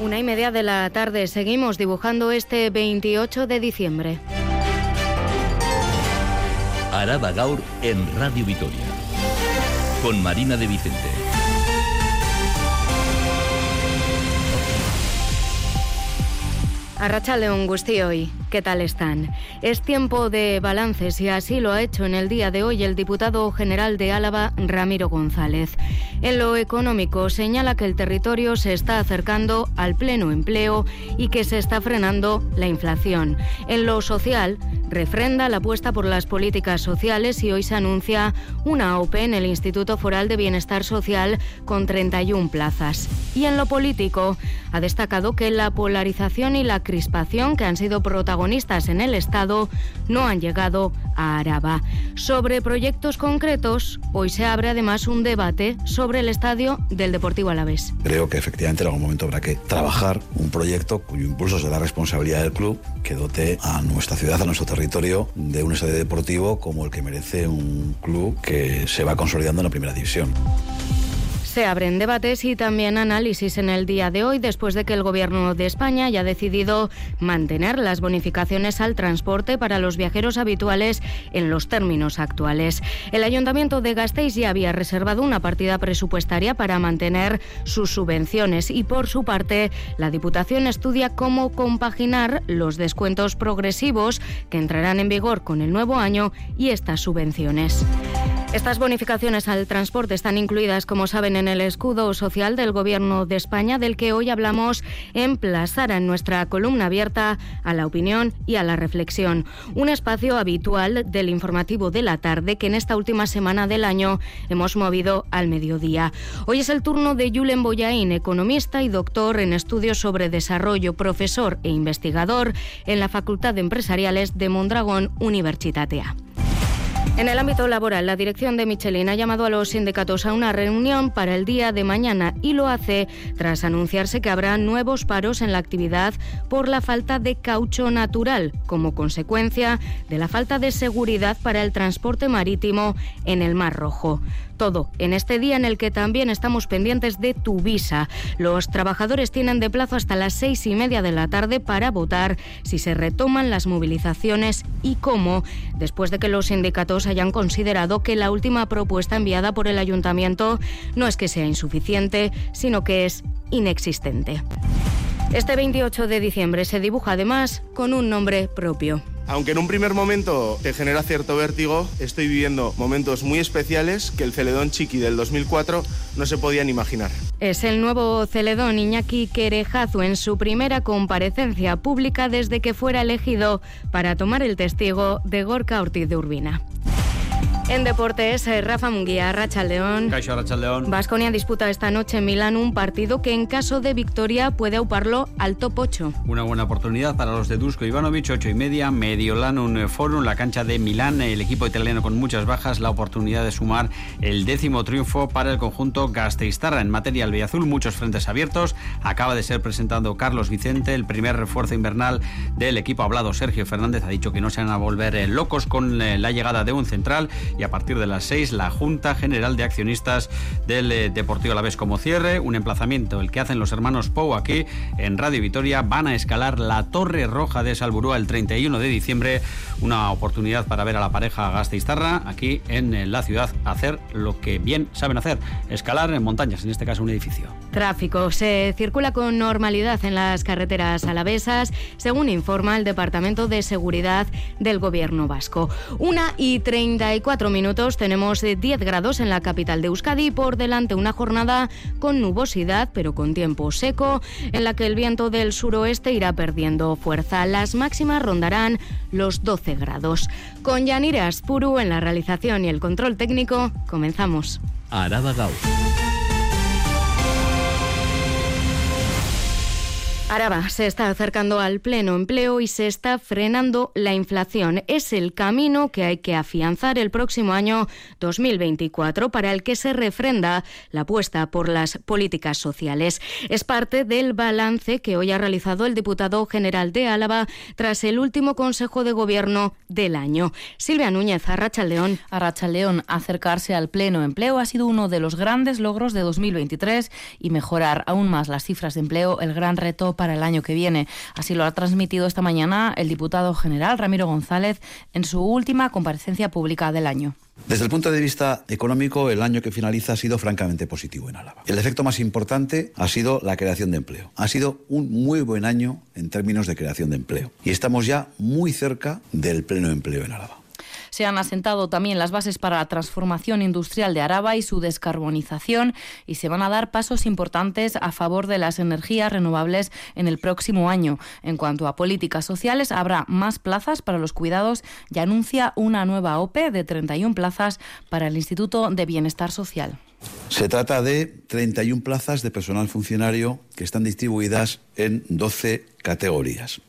Una y media de la tarde seguimos dibujando este 28 de diciembre. Araba Gaur en Radio Vitoria. Con Marina de Vicente. Arracha León hoy. ¿Qué tal están? Es tiempo de balances y así lo ha hecho en el día de hoy el diputado general de Álava, Ramiro González. En lo económico señala que el territorio se está acercando al pleno empleo y que se está frenando la inflación. En lo social, refrenda la apuesta por las políticas sociales y hoy se anuncia una OPE en el Instituto Foral de Bienestar Social con 31 plazas. Y en lo político, ha destacado que la polarización y la crispación que han sido protagonistas en el Estado no han llegado a Araba. Sobre proyectos concretos, hoy se abre además un debate sobre el estadio del Deportivo Alavés. Creo que efectivamente en algún momento habrá que trabajar un proyecto cuyo impulso será responsabilidad del club que dote a nuestra ciudad, a nuestro territorio, de un estadio deportivo como el que merece un club que se va consolidando en la primera división. Se abren debates y también análisis en el día de hoy después de que el Gobierno de España haya decidido mantener las bonificaciones al transporte para los viajeros habituales en los términos actuales. El Ayuntamiento de Gasteiz ya había reservado una partida presupuestaria para mantener sus subvenciones y por su parte la Diputación estudia cómo compaginar los descuentos progresivos que entrarán en vigor con el nuevo año y estas subvenciones. Estas bonificaciones al transporte están incluidas, como saben, en el escudo social del Gobierno de España, del que hoy hablamos en Plazara, en nuestra columna abierta a la opinión y a la reflexión. Un espacio habitual del informativo de la tarde que en esta última semana del año hemos movido al mediodía. Hoy es el turno de Julen Boyain, economista y doctor en estudios sobre desarrollo, profesor e investigador en la Facultad de Empresariales de Mondragón Universitatea. En el ámbito laboral, la dirección de Michelin ha llamado a los sindicatos a una reunión para el día de mañana y lo hace tras anunciarse que habrá nuevos paros en la actividad por la falta de caucho natural, como consecuencia de la falta de seguridad para el transporte marítimo en el Mar Rojo. Todo en este día en el que también estamos pendientes de tu visa. Los trabajadores tienen de plazo hasta las seis y media de la tarde para votar si se retoman las movilizaciones y cómo, después de que los sindicatos hayan considerado que la última propuesta enviada por el ayuntamiento no es que sea insuficiente, sino que es inexistente. Este 28 de diciembre se dibuja además con un nombre propio. Aunque en un primer momento te genera cierto vértigo, estoy viviendo momentos muy especiales que el Celedón Chiqui del 2004 no se podían imaginar. Es el nuevo Celedón Iñaki Querejazu en su primera comparecencia pública desde que fuera elegido para tomar el testigo de Gorka Ortiz de Urbina. En deportes, eh, Rafa Munguía, Racha León. León. Vasconia disputa esta noche en Milán un partido que en caso de victoria puede auparlo al top 8. Una buena oportunidad para los de Dusko Ivanovic, 8 y media, Mediolanum eh, Forum, la cancha de Milán, el equipo italiano con muchas bajas, la oportunidad de sumar el décimo triunfo para el conjunto Gasteiztarra. En materia Azul, muchos frentes abiertos. Acaba de ser presentado Carlos Vicente, el primer refuerzo invernal del equipo hablado. Sergio Fernández ha dicho que no se van a volver eh, locos con la llegada de un central y a partir de las 6 la Junta General de Accionistas del eh, Deportivo Alavés como cierre, un emplazamiento el que hacen los hermanos Pou aquí en Radio Vitoria, van a escalar la Torre Roja de Salburúa el 31 de diciembre, una oportunidad para ver a la pareja Gasteiztarra aquí en eh, la ciudad hacer lo que bien saben hacer, escalar en montañas, en este caso un edificio. Tráfico, se circula con normalidad en las carreteras alavesas, según informa el Departamento de Seguridad del Gobierno Vasco. Una y 34 minutos tenemos 10 eh, grados en la capital de Euskadi por delante una jornada con nubosidad pero con tiempo seco en la que el viento del suroeste irá perdiendo fuerza. Las máximas rondarán los 12 grados. Con Yanire Aspuru en la realización y el control técnico, comenzamos. Araba Araba se está acercando al pleno empleo y se está frenando la inflación. Es el camino que hay que afianzar el próximo año 2024 para el que se refrenda la apuesta por las políticas sociales. Es parte del balance que hoy ha realizado el diputado general de Álava tras el último Consejo de Gobierno del año. Silvia Núñez, Arrachaldeón. Arrachaldeón, acercarse al pleno empleo ha sido uno de los grandes logros de 2023 y mejorar aún más las cifras de empleo el gran reto para el año que viene. Así lo ha transmitido esta mañana el diputado general Ramiro González en su última comparecencia pública del año. Desde el punto de vista económico, el año que finaliza ha sido francamente positivo en Álava. El efecto más importante ha sido la creación de empleo. Ha sido un muy buen año en términos de creación de empleo. Y estamos ya muy cerca del pleno empleo en Álava. Se han asentado también las bases para la transformación industrial de Araba y su descarbonización y se van a dar pasos importantes a favor de las energías renovables en el próximo año. En cuanto a políticas sociales, habrá más plazas para los cuidados y anuncia una nueva OPE de 31 plazas para el Instituto de Bienestar Social. Se trata de 31 plazas de personal funcionario que están distribuidas en 12 categorías.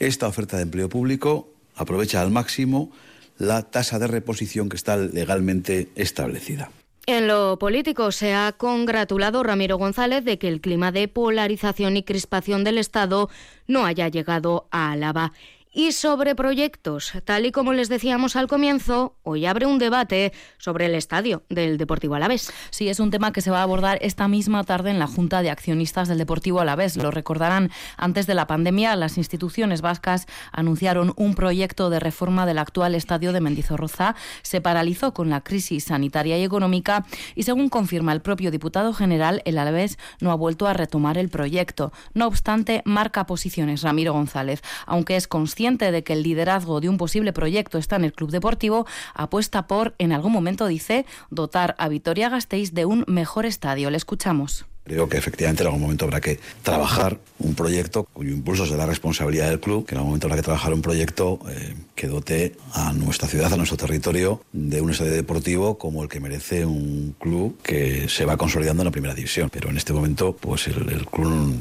Esta oferta de empleo público aprovecha al máximo la tasa de reposición que está legalmente establecida. En lo político se ha congratulado Ramiro González de que el clima de polarización y crispación del Estado no haya llegado a Álava. Y sobre proyectos, tal y como les decíamos al comienzo, hoy abre un debate sobre el estadio del Deportivo Alavés. Sí, es un tema que se va a abordar esta misma tarde en la Junta de Accionistas del Deportivo Alavés. Lo recordarán, antes de la pandemia, las instituciones vascas anunciaron un proyecto de reforma del actual estadio de Mendizorroza. Se paralizó con la crisis sanitaria y económica y, según confirma el propio diputado general, el Alavés no ha vuelto a retomar el proyecto. No obstante, marca posiciones Ramiro González, aunque es consciente de que el liderazgo de un posible proyecto está en el club deportivo, apuesta por, en algún momento dice, dotar a Vitoria Gasteiz de un mejor estadio. Le escuchamos. Creo que efectivamente en algún momento habrá que trabajar un proyecto cuyo impulso será responsabilidad del club, que en algún momento habrá que trabajar un proyecto eh, que dote a nuestra ciudad, a nuestro territorio, de un estadio deportivo como el que merece un club que se va consolidando en la primera división. Pero en este momento, pues el, el club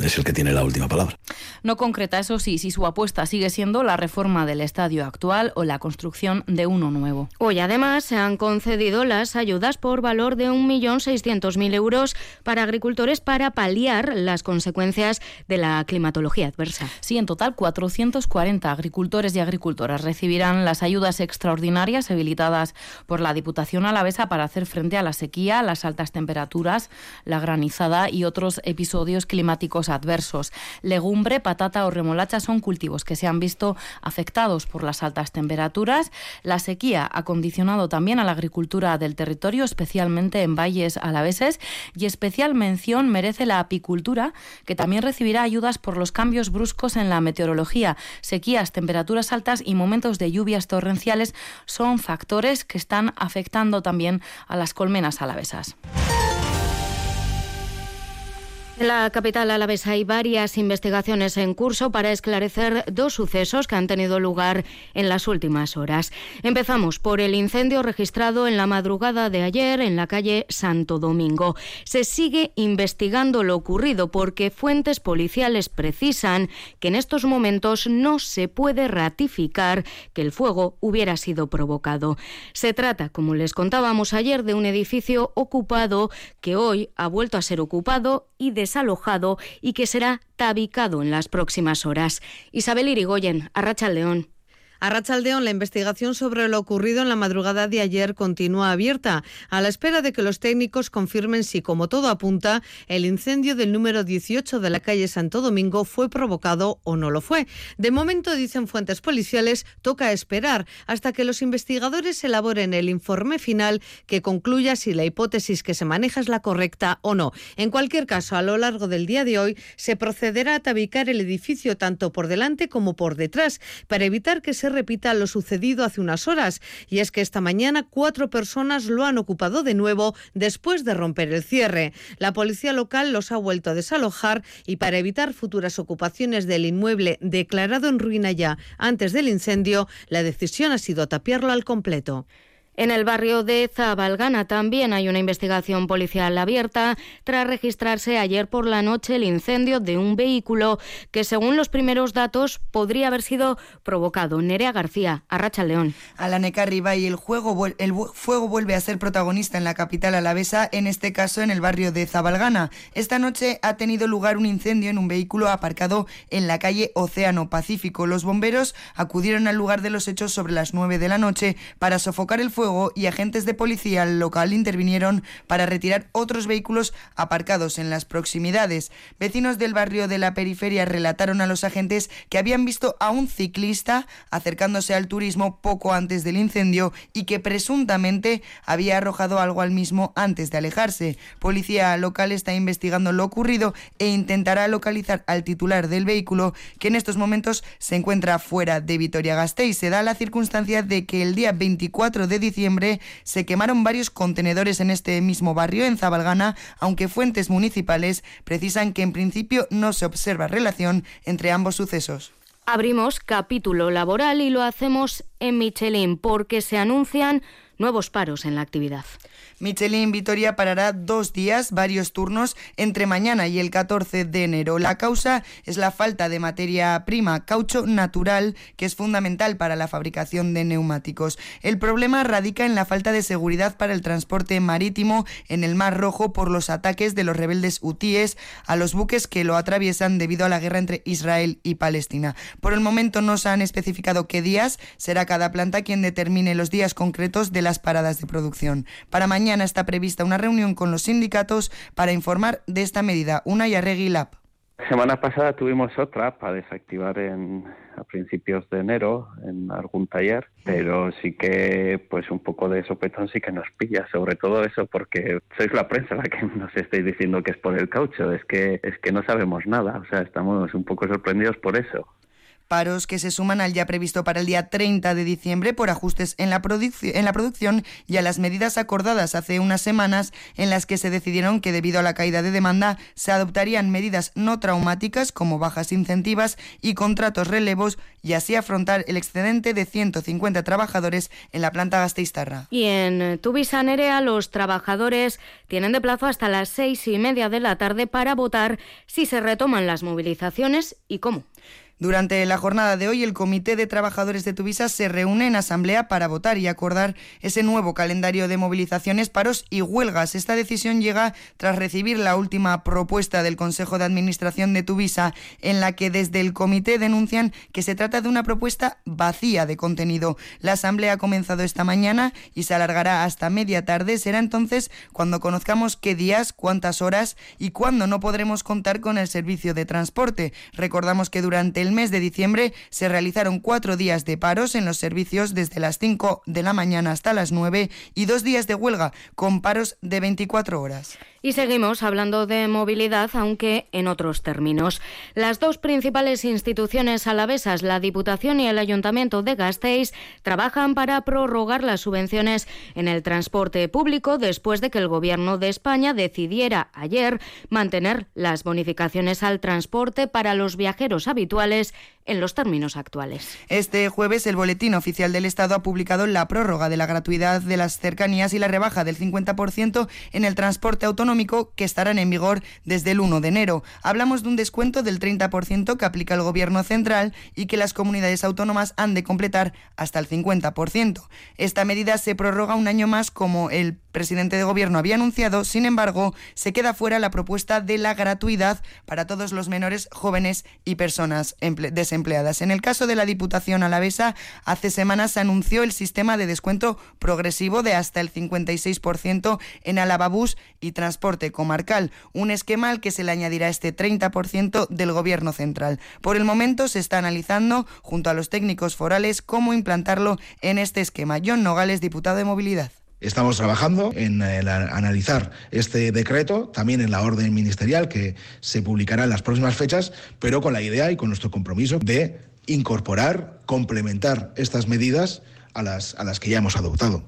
es el que tiene la última palabra. No concreta, eso sí, si su apuesta sigue siendo la reforma del estadio actual o la construcción de uno nuevo. Hoy además se han concedido las ayudas por valor de 1.600.000 euros para agricultores para paliar las consecuencias de la climatología adversa. Sí, en total 440 agricultores y agricultoras recibirán las ayudas extraordinarias habilitadas por la Diputación Alavesa para hacer frente a la sequía, las altas temperaturas, la granizada y otros episodios climáticos adversos. Legumbre, patata o remolacha son cultivos que se han visto afectados por las altas temperaturas. La sequía ha condicionado también a la agricultura del territorio, especialmente en valles alaveses y especialmente mención merece la apicultura, que también recibirá ayudas por los cambios bruscos en la meteorología. Sequías, temperaturas altas y momentos de lluvias torrenciales son factores que están afectando también a las colmenas alavesas. En la capital alavesa hay varias investigaciones en curso para esclarecer dos sucesos que han tenido lugar en las últimas horas. Empezamos por el incendio registrado en la madrugada de ayer en la calle Santo Domingo. Se sigue investigando lo ocurrido porque fuentes policiales precisan que en estos momentos no se puede ratificar que el fuego hubiera sido provocado. Se trata, como les contábamos ayer, de un edificio ocupado que hoy ha vuelto a ser ocupado y desalojado y que será tabicado en las próximas horas. Isabel Irigoyen, Arracha León. A Rachaldeón, la investigación sobre lo ocurrido en la madrugada de ayer continúa abierta, a la espera de que los técnicos confirmen si, como todo apunta, el incendio del número 18 de la calle Santo Domingo fue provocado o no lo fue. De momento, dicen fuentes policiales, toca esperar hasta que los investigadores elaboren el informe final que concluya si la hipótesis que se maneja es la correcta o no. En cualquier caso, a lo largo del día de hoy se procederá a tabicar el edificio tanto por delante como por detrás para evitar que se repita lo sucedido hace unas horas, y es que esta mañana cuatro personas lo han ocupado de nuevo después de romper el cierre. La policía local los ha vuelto a desalojar y para evitar futuras ocupaciones del inmueble declarado en ruina ya antes del incendio, la decisión ha sido tapiarlo al completo. En el barrio de Zabalgana también hay una investigación policial abierta tras registrarse ayer por la noche el incendio de un vehículo que, según los primeros datos, podría haber sido provocado. Nerea García, Arracha León. A la Necarriba y el, juego, el fuego vuelve a ser protagonista en la capital alavesa, en este caso en el barrio de Zabalgana. Esta noche ha tenido lugar un incendio en un vehículo aparcado en la calle Océano Pacífico. Los bomberos acudieron al lugar de los hechos sobre las 9 de la noche para sofocar el fuego y agentes de policía local intervinieron para retirar otros vehículos aparcados en las proximidades. Vecinos del barrio de la periferia relataron a los agentes que habían visto a un ciclista acercándose al turismo poco antes del incendio y que presuntamente había arrojado algo al mismo antes de alejarse. Policía local está investigando lo ocurrido e intentará localizar al titular del vehículo que en estos momentos se encuentra fuera de Vitoria-Gasteiz. Se da la circunstancia de que el día 24 de diciembre se quemaron varios contenedores en este mismo barrio, en Zabalgana, aunque fuentes municipales precisan que en principio no se observa relación entre ambos sucesos. Abrimos capítulo laboral y lo hacemos en Michelin porque se anuncian nuevos paros en la actividad. Michelin Vitoria parará dos días, varios turnos, entre mañana y el 14 de enero. La causa es la falta de materia prima, caucho natural, que es fundamental para la fabricación de neumáticos. El problema radica en la falta de seguridad para el transporte marítimo en el Mar Rojo por los ataques de los rebeldes hutíes a los buques que lo atraviesan debido a la guerra entre Israel y Palestina. Por el momento no se han especificado qué días será cada planta quien determine los días concretos de las paradas de producción. Para mañana está prevista una reunión con los sindicatos para informar de esta medida. Una y Arregui Lab. Semana pasada tuvimos otra para desactivar en, a principios de enero en algún taller, pero sí que pues un poco de sopetón sí que nos pilla, sobre todo eso porque sois la prensa la que nos estáis diciendo que es por el caucho, es que es que no sabemos nada, o sea, estamos un poco sorprendidos por eso paros que se suman al ya previsto para el día 30 de diciembre por ajustes en la, en la producción y a las medidas acordadas hace unas semanas en las que se decidieron que debido a la caída de demanda se adoptarían medidas no traumáticas como bajas incentivas y contratos relevos y así afrontar el excedente de 150 trabajadores en la planta Gasteiztarra. Y en Tubisa Nerea los trabajadores tienen de plazo hasta las seis y media de la tarde para votar si se retoman las movilizaciones y cómo. Durante la jornada de hoy, el Comité de Trabajadores de Tuvisa se reúne en asamblea para votar y acordar ese nuevo calendario de movilizaciones, paros y huelgas. Esta decisión llega tras recibir la última propuesta del Consejo de Administración de Tuvisa, en la que desde el comité denuncian que se trata de una propuesta vacía de contenido. La asamblea ha comenzado esta mañana y se alargará hasta media tarde. Será entonces cuando conozcamos qué días, cuántas horas y cuándo no podremos contar con el servicio de transporte. Recordamos que durante el mes de diciembre se realizaron cuatro días de paros en los servicios desde las 5 de la mañana hasta las 9 y dos días de huelga con paros de 24 horas. Y seguimos hablando de movilidad, aunque en otros términos. Las dos principales instituciones alavesas, la Diputación y el Ayuntamiento de Gasteiz, trabajan para prorrogar las subvenciones en el transporte público después de que el Gobierno de España decidiera ayer mantener las bonificaciones al transporte para los viajeros habituales en los términos actuales. Este jueves el Boletín Oficial del Estado ha publicado la prórroga de la gratuidad de las cercanías y la rebaja del 50% en el transporte que estarán en vigor desde el 1 de enero. Hablamos de un descuento del 30% que aplica el Gobierno central y que las comunidades autónomas han de completar hasta el 50%. Esta medida se prorroga un año más como el presidente de Gobierno había anunciado, sin embargo, se queda fuera la propuesta de la gratuidad para todos los menores, jóvenes y personas desempleadas empleadas. En el caso de la Diputación Alavesa, hace semanas se anunció el sistema de descuento progresivo de hasta el 56% en Alavabús y transporte comarcal, un esquema al que se le añadirá este 30% del Gobierno central. Por el momento se está analizando, junto a los técnicos forales, cómo implantarlo en este esquema. John Nogales, diputado de Movilidad. Estamos trabajando en, analizar este decreto, también en la orden ministerial que se publicará en las próximas fechas, pero con la idea y con nuestro compromiso de incorporar, complementar estas medidas a las, a las que ya hemos adoptado.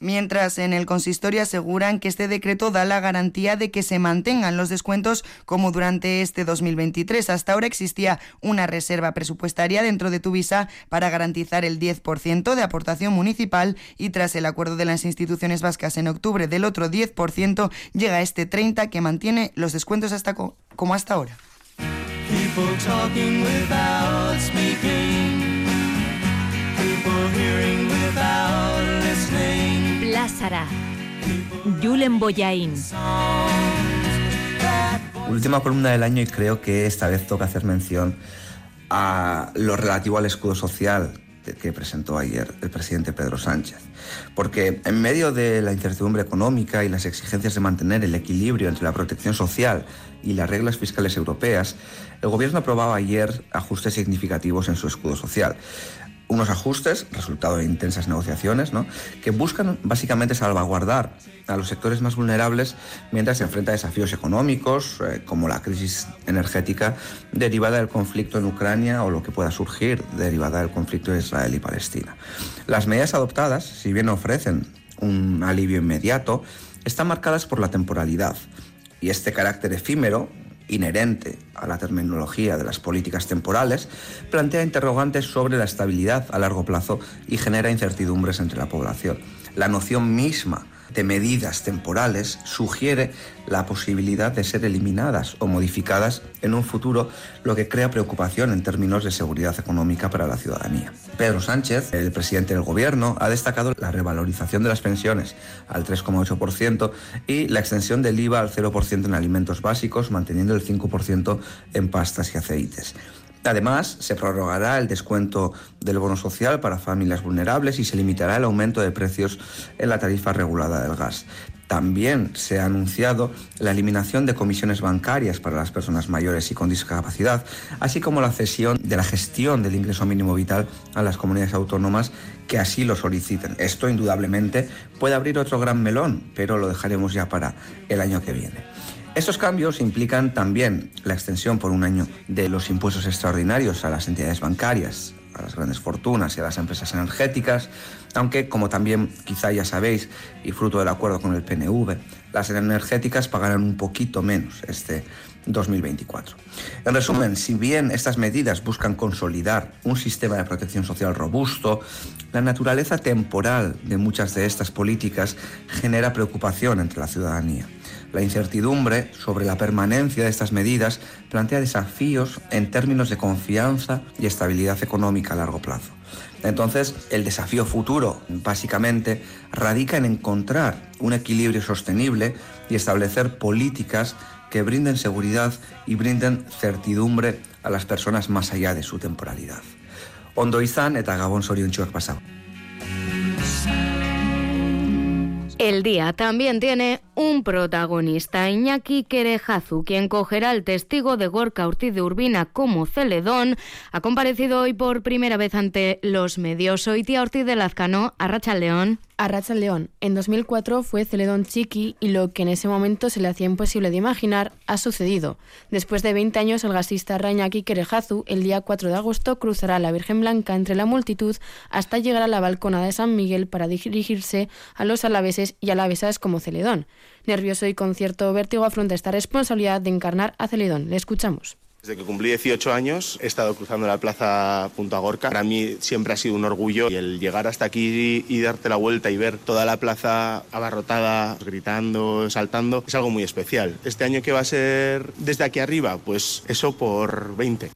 Mientras en el consistorio aseguran que este decreto da la garantía de que se mantengan los descuentos como durante este 2023. Hasta ahora existía una reserva presupuestaria dentro de Tuvisa para garantizar el 10% de aportación municipal y tras el acuerdo de las instituciones vascas en octubre del otro 10% llega este 30% que mantiene los descuentos hasta como hasta ahora. Plásara. Julen Boyain. Última columna del año y creo que esta vez toca hacer mención a lo relativo al escudo social que presentó ayer el presidente Pedro Sánchez. Porque en medio de la incertidumbre económica y las exigencias de mantener el equilibrio entre la protección social y las reglas fiscales europeas, el gobierno aprobaba ayer ajustes significativos en su escudo social unos ajustes, resultado de intensas negociaciones, ¿no? que buscan básicamente salvaguardar a los sectores más vulnerables mientras se enfrenta a desafíos económicos eh, como la crisis energética derivada del conflicto en Ucrania o lo que pueda surgir derivada del conflicto de Israel y Palestina. Las medidas adoptadas, si bien ofrecen un alivio inmediato, están marcadas por la temporalidad y este carácter efímero inherente a la terminología de las políticas temporales, plantea interrogantes sobre la estabilidad a largo plazo y genera incertidumbres entre la población. La noción misma de medidas temporales sugiere la posibilidad de ser eliminadas o modificadas en un futuro, lo que crea preocupación en términos de seguridad económica para la ciudadanía. Pedro Sánchez, el presidente del gobierno, ha destacado la revalorización de las pensiones al 3,8% y la extensión del IVA al 0% en alimentos básicos, manteniendo el 5% en pastas y aceites. Además, se prorrogará el descuento del bono social para familias vulnerables y se limitará el aumento de precios en la tarifa regulada del gas. También se ha anunciado la eliminación de comisiones bancarias para las personas mayores y con discapacidad, así como la cesión de la gestión del ingreso mínimo vital a las comunidades autónomas que así lo soliciten. Esto indudablemente puede abrir otro gran melón, pero lo dejaremos ya para el año que viene. Estos cambios implican también la extensión por un año de los impuestos extraordinarios a las entidades bancarias, a las grandes fortunas y a las empresas energéticas, aunque como también quizá ya sabéis y fruto del acuerdo con el PNV, las energéticas pagarán un poquito menos este 2024. En resumen, si bien estas medidas buscan consolidar un sistema de protección social robusto, la naturaleza temporal de muchas de estas políticas genera preocupación entre la ciudadanía. La incertidumbre sobre la permanencia de estas medidas plantea desafíos en términos de confianza y estabilidad económica a largo plazo. Entonces, el desafío futuro, básicamente, radica en encontrar un equilibrio sostenible y establecer políticas que brinden seguridad y brinden certidumbre a las personas más allá de su temporalidad. Ondo izan eta gabon zoriontsuak. El día también tiene un protagonista, Iñaki Querejazu, quien cogerá el testigo de Gorka Ortiz de Urbina como Celedón, ha comparecido hoy por primera vez ante los medios. Soy tía Ortiz de Lazcano, Arracha León. Arracha León. En 2004 fue Celedón Chiqui y lo que en ese momento se le hacía imposible de imaginar ha sucedido. Después de 20 años, el gasista Rañaki Querejazu, el día 4 de agosto, cruzará la Virgen Blanca entre la multitud hasta llegar a la balcona de San Miguel para dirigirse a los alaveses y alavesas como Celedón. Nervioso y con cierto vértigo afronta esta responsabilidad de encarnar a Celedón. Le escuchamos. Desde que cumplí 18 años he estado cruzando la plaza Punta Gorca. Para mí siempre ha sido un orgullo y el llegar hasta aquí y darte la vuelta y ver toda la plaza abarrotada, gritando, saltando, es algo muy especial. Este año que va a ser desde aquí arriba, pues eso por 20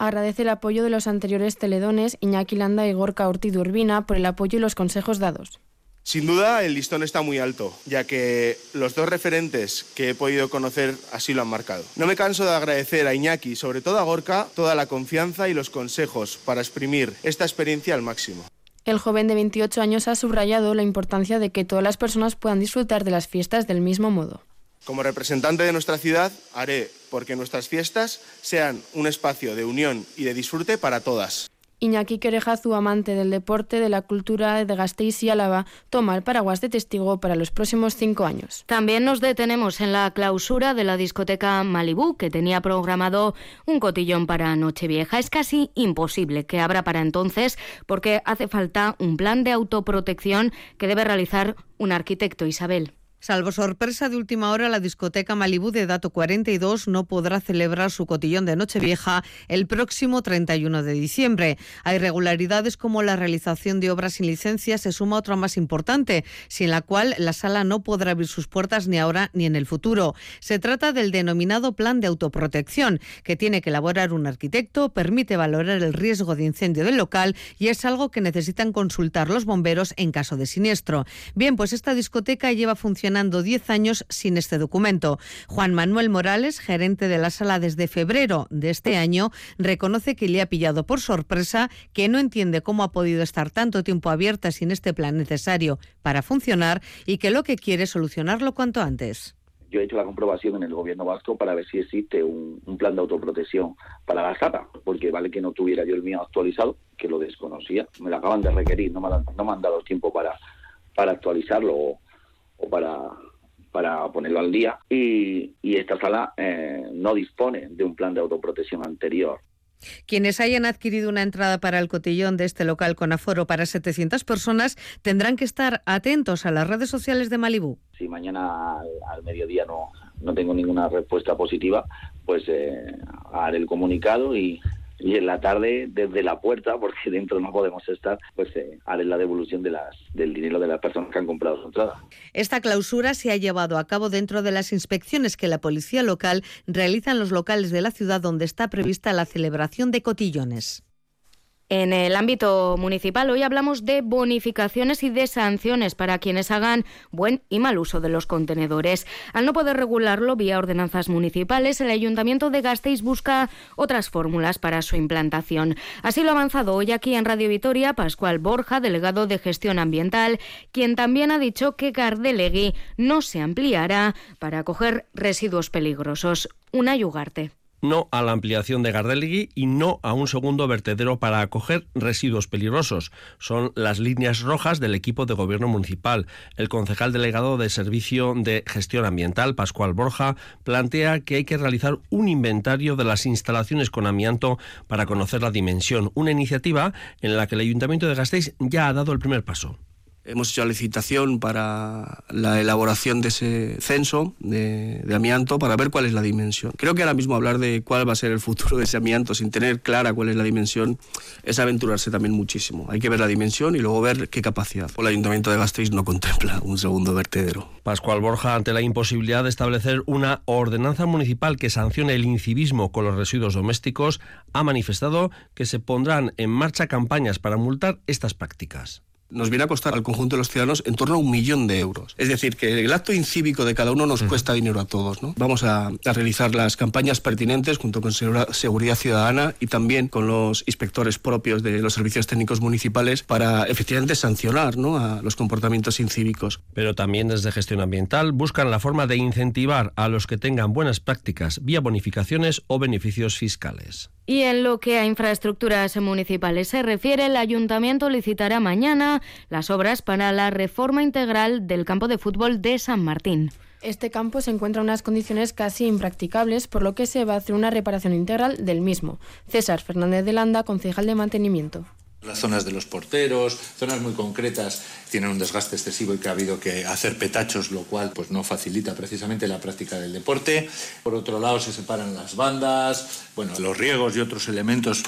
agradece el apoyo de los anteriores teledones Iñaki Landa y Gorka Ortiz Urbina por el apoyo y los consejos dados. Sin duda, el listón está muy alto, ya que los dos referentes que he podido conocer así lo han marcado. No me canso de agradecer a Iñaki, sobre todo a Gorka, toda la confianza y los consejos para exprimir esta experiencia al máximo. El joven de 28 años ha subrayado la importancia de que todas las personas puedan disfrutar de las fiestas del mismo modo. Como representante de nuestra ciudad, haré porque nuestras fiestas sean un espacio de unión y de disfrute para todas. Iñaki Querejazu, amante del deporte, de la cultura de Gasteiz y Álava, toma el paraguas de testigo para los próximos cinco años. También nos detenemos en la clausura de la discoteca Malibu, que tenía programado un cotillón para Nochevieja. Es casi imposible que abra para entonces porque hace falta un plan de autoprotección que debe realizar un arquitecto, Isabel. Salvo sorpresa de última hora, la discoteca Malibú de Dato 42 no podrá celebrar su cotillón de Nochevieja el próximo 31 de diciembre. Hay irregularidades como la realización de obras sin licencia, se suma otra más importante, sin la cual la sala no podrá abrir sus puertas ni ahora ni en el futuro. Se trata del denominado plan de autoprotección, que tiene que elaborar un arquitecto, permite valorar el riesgo de incendio del local y es algo que necesitan consultar los bomberos en caso de siniestro. Bien, pues esta discoteca lleva funcionando 10 años sin este documento. Juan Manuel Morales, gerente de la sala desde febrero de este año, reconoce que le ha pillado por sorpresa, que no entiende cómo ha podido estar tanto tiempo abierta sin este plan necesario para funcionar y que lo que quiere es solucionarlo cuanto antes. Yo he hecho la comprobación en el gobierno vasco para ver si existe un, plan de autoprotección para la sala, porque vale que no tuviera yo el mío actualizado, que lo desconocía, me lo acaban de requerir, no me, no me han dado tiempo para, para actualizarlo. o para, para ponerlo al día y, esta sala eh, no dispone de un plan de autoprotección anterior. Quienes hayan adquirido una entrada para el cotillón de este local con aforo para 700 personas tendrán que estar atentos a las redes sociales de Malibú. Si mañana al, mediodía no, no tengo ninguna respuesta positiva, pues eh, haré el comunicado y, y en la tarde desde la puerta, porque dentro no podemos estar, pues eh, haré la devolución de las, del dinero de las personas que han comprado su entrada. Esta clausura se ha llevado a cabo dentro de las inspecciones que la policía local realiza en los locales de la ciudad donde está prevista la celebración de cotillones. En el ámbito municipal hoy hablamos de bonificaciones y de sanciones para quienes hagan buen y mal uso de los contenedores. Al no poder regularlo vía ordenanzas municipales, el Ayuntamiento de Gasteiz busca otras fórmulas para su implantación. Así lo ha avanzado hoy aquí en Radio Vitoria Pascual Borja, delegado de Gestión Ambiental, quien también ha dicho que Gardelegui no se ampliará para acoger residuos peligrosos. Una yugarte no a la ampliación de Gardelegui y no a un segundo vertedero para acoger residuos peligrosos. Son las líneas rojas del equipo de gobierno municipal. El concejal delegado de Servicio de Gestión Ambiental, Pascual Borja, plantea que hay que realizar un inventario de las instalaciones con amianto para conocer la dimensión, una iniciativa en la que el Ayuntamiento de Gasteiz ya ha dado el primer paso. Hemos hecho la licitación para la elaboración de ese censo de, amianto para ver cuál es la dimensión. Creo que ahora mismo hablar de cuál va a ser el futuro de ese amianto sin tener clara cuál es la dimensión es aventurarse también muchísimo. Hay que ver la dimensión y luego ver qué capacidad. El Ayuntamiento de Gasteiz no contempla un segundo vertedero. Pascual Borja, ante la imposibilidad de establecer una ordenanza municipal que sancione el incivismo con los residuos domésticos, ha manifestado que se pondrán en marcha campañas para multar estas prácticas nos viene a costar al conjunto de los ciudadanos en torno a un millón de euros. Es decir, que el acto incívico de cada uno nos cuesta dinero a todos. ¿no? Vamos a, realizar las campañas pertinentes junto con Seguridad Ciudadana y también con los inspectores propios de los servicios técnicos municipales para efectivamente sancionar ¿no? a los comportamientos incívicos. Pero también desde gestión ambiental buscan la forma de incentivar a los que tengan buenas prácticas vía bonificaciones o beneficios fiscales. Y en lo que a infraestructuras municipales se refiere, el ayuntamiento licitará mañana las obras para la reforma integral del campo de fútbol de San Martín. Este campo se encuentra en unas condiciones casi impracticables, por lo que se va a hacer una reparación integral del mismo. César Fernández de Landa, concejal de mantenimiento. Las zonas de los porteros, zonas muy concretas, tienen un desgaste excesivo y que ha habido que hacer petachos, lo cual pues, no facilita precisamente la práctica del deporte. Por otro lado, se separan las bandas, bueno, los riegos y otros elementos.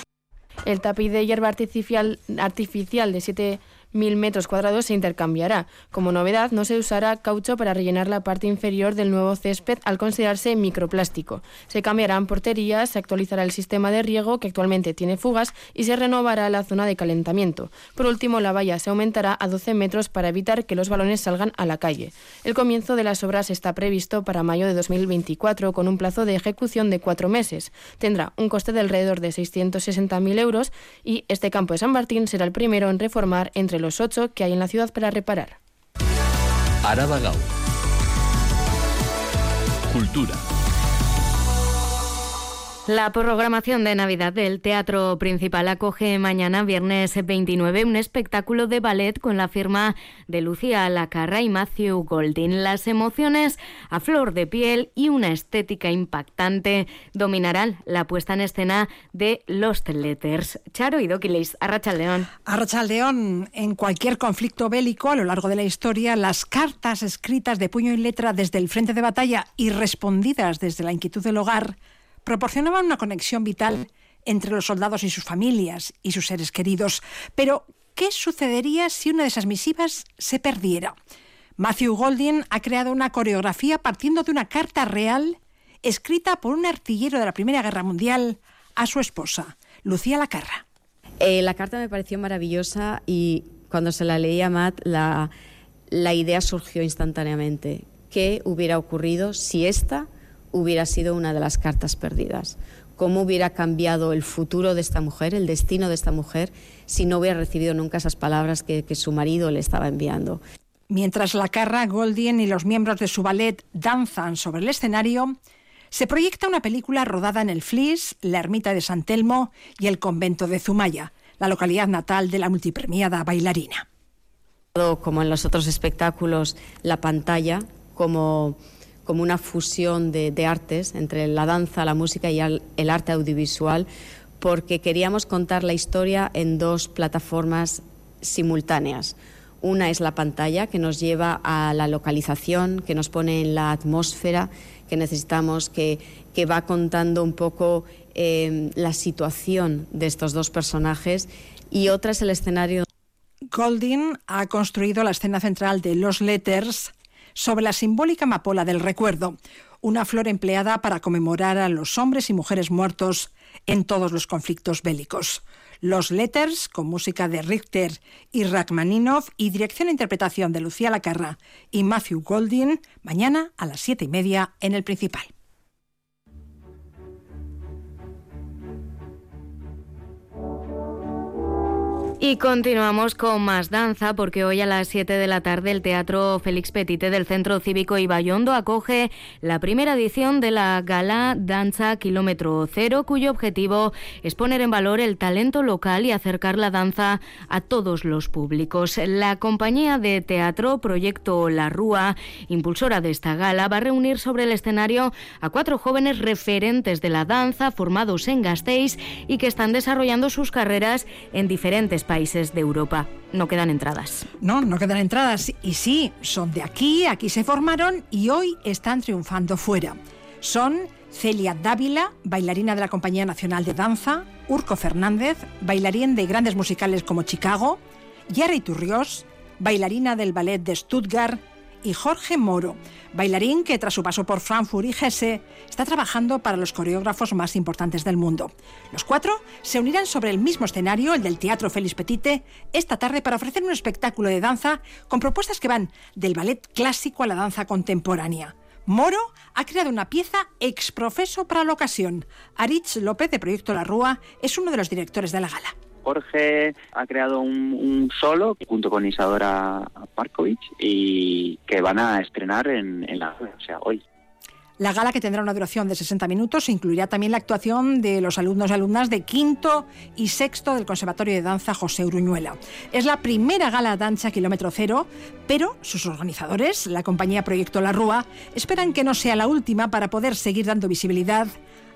El tapiz de hierba artificial, artificial de 7 mil metros cuadrados se intercambiará. Como novedad, no se usará caucho para rellenar la parte inferior del nuevo césped al considerarse microplástico. Se cambiarán porterías, se actualizará el sistema de riego que actualmente tiene fugas y se renovará la zona de calentamiento. Por último, la valla se aumentará a 12 metros para evitar que los balones salgan a la calle. El comienzo de las obras está previsto para mayo de 2024 con un plazo de ejecución de cuatro meses. Tendrá un coste de alrededor de 660.000 euros y este campo de San Martín será el primero en reformar entre los ocho que hay en la ciudad para reparar. Araba Cultura. La programación de Navidad del Teatro Principal acoge mañana, viernes 29, un espectáculo de ballet con la firma de Lucía Lacarra y Matthew Goldin. Las emociones a flor de piel y una estética impactante dominarán la puesta en escena de Lost Letters. Charo y Doquilis, Arrachaldeón. Arrachaldeón, en cualquier conflicto bélico a lo largo de la historia, las cartas escritas de puño y letra desde el frente de batalla y respondidas desde la inquietud del hogar proporcionaban una conexión vital entre los soldados y sus familias y sus seres queridos. Pero, ¿qué sucedería si una de esas misivas se perdiera? Matthew Goldin ha creado una coreografía partiendo de una carta real escrita por un artillero de la Primera Guerra Mundial a su esposa, Lucía Lacarra. Eh, la carta me pareció maravillosa y cuando se la leí a Matt, la, la idea surgió instantáneamente. ¿Qué hubiera ocurrido si esta hubiera sido una de las cartas perdidas. ¿Cómo hubiera cambiado el futuro de esta mujer, el destino de esta mujer, si no hubiera recibido nunca esas palabras que, su marido le estaba enviando? Mientras la Carra, Goldien y los miembros de su ballet danzan sobre el escenario, se proyecta una película rodada en el Flis, la ermita de San Telmo y el convento de Zumaya, la localidad natal de la multipremiada bailarina. Como en los otros espectáculos, la pantalla como como una fusión de, artes entre la danza, la música y el, arte audiovisual, porque queríamos contar la historia en dos plataformas simultáneas. Una es la pantalla que nos lleva a la localización, que nos pone en la atmósfera que necesitamos, que, que va contando un poco eh, la situación de estos dos personajes. Y otra es el escenario. Goldin ha construido la escena central de Los Letters, sobre la simbólica amapola del recuerdo, una flor empleada para conmemorar a los hombres y mujeres muertos en todos los conflictos bélicos. Los Letters, con música de Richter y Rachmaninoff y dirección e interpretación de Lucía Lacarra y Matthew Goldin, mañana a las siete y media en el Principal. Y continuamos con más danza porque hoy a las 7 de la tarde el Teatro Félix Petite del Centro Cívico Ibayondo acoge la primera edición de la Gala Danza Kilómetro Cero cuyo objetivo es poner en valor el talento local y acercar la danza a todos los públicos. La compañía de teatro Proyecto La Rúa, impulsora de esta gala, va a reunir sobre el escenario a cuatro jóvenes referentes de la danza formados en Gasteiz y que están desarrollando sus carreras en diferentes países países de Europa. No quedan entradas. No, no quedan entradas. Y sí, son de aquí, aquí se formaron y hoy están triunfando fuera. Son Celia Dávila, bailarina de la Compañía Nacional de Danza, Urco Fernández, bailarín de grandes musicales como Chicago, Yara Turrios, bailarina del ballet de Stuttgart, y Jorge Moro, bailarín que tras su paso por Frankfurt y Hesse está trabajando para los coreógrafos más importantes del mundo. Los cuatro se unirán sobre el mismo escenario, el del Teatro Félix Petite, esta tarde para ofrecer un espectáculo de danza con propuestas que van del ballet clásico a la danza contemporánea. Moro ha creado una pieza exprofeso para la ocasión. Aritz López, de Proyecto La Rúa, es uno de los directores de la gala. Jorge ha creado un, solo junto con Isadora Parkovic y que van a estrenar en, la o sea, hoy. La gala, que tendrá una duración de 60 minutos, incluirá también la actuación de los alumnos y alumnas de quinto y sexto del Conservatorio de Danza José Uruñuela. Es la primera gala danza kilómetro cero, pero sus organizadores, la compañía Proyecto La Rúa, esperan que no sea la última para poder seguir dando visibilidad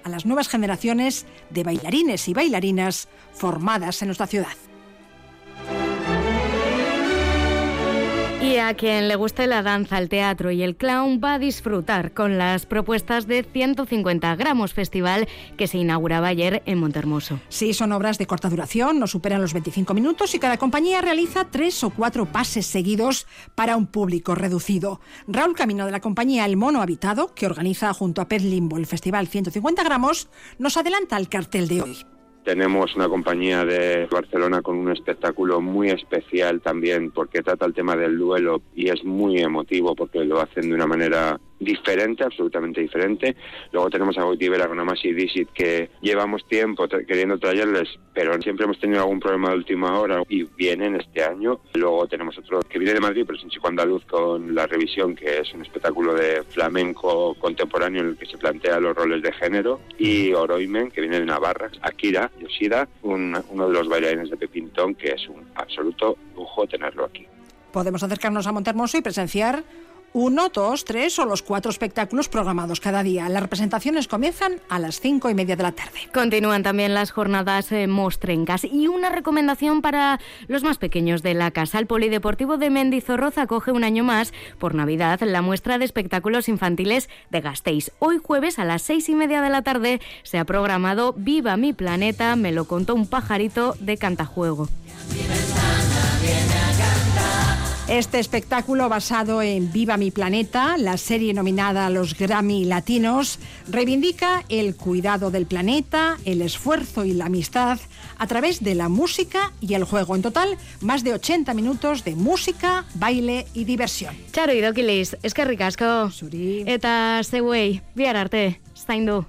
a las nuevas generaciones de bailarines y bailarinas formadas en nuestra ciudad. Y a quien le guste la danza, el teatro y el clown va a disfrutar con las propuestas de 150 gramos festival que se inauguraba ayer en Montermoso. Sí, son obras de corta duración, no superan los 25 minutos y cada compañía realiza tres o cuatro pases seguidos para un público reducido. Raúl Camino de la compañía El Mono Habitado, que organiza junto a Pet Limbo el festival 150 gramos, nos adelanta el cartel de hoy. Tenemos una compañía de Barcelona con un espectáculo muy especial también porque trata el tema del duelo y es muy emotivo porque lo hacen de una manera diferente, absolutamente diferente. Luego tenemos a Goitibera con Amasi Visit que llevamos tiempo queriendo traerles, pero siempre hemos tenido algún problema de última hora y vienen este año. Luego tenemos otro que viene de Madrid, pero es un chico andaluz con La Revisión, que es un espectáculo de flamenco contemporáneo en el que se plantea los roles de género. Y Oroimen, que viene de Navarra. Akira Yoshida, uno de los bailarines de Pepintón, que es un absoluto lujo tenerlo aquí. Podemos acercarnos a Montermoso y presenciar uno, dos, tres o los cuatro espectáculos programados cada día. Las representaciones comienzan a las cinco y media de la tarde. Continúan también las jornadas eh, mostrencas y una recomendación para los más pequeños de la casa. El Polideportivo de Mendizorroza acoge un año más por Navidad la muestra de espectáculos infantiles de Gasteiz. Hoy jueves a las seis y media de la tarde se ha programado Viva mi planeta, me lo contó un pajarito de Cantajuego. Este espectáculo basado en Viva mi planeta, la serie nominada a los Grammy Latinos, reivindica el cuidado del planeta, el esfuerzo y la amistad a través de la música y el juego. En total, más de 80 minutos de música, baile y diversión. Charo idokilis, eskerrik asko. Zuri. Eta zeuei, bihar arte, zaindu.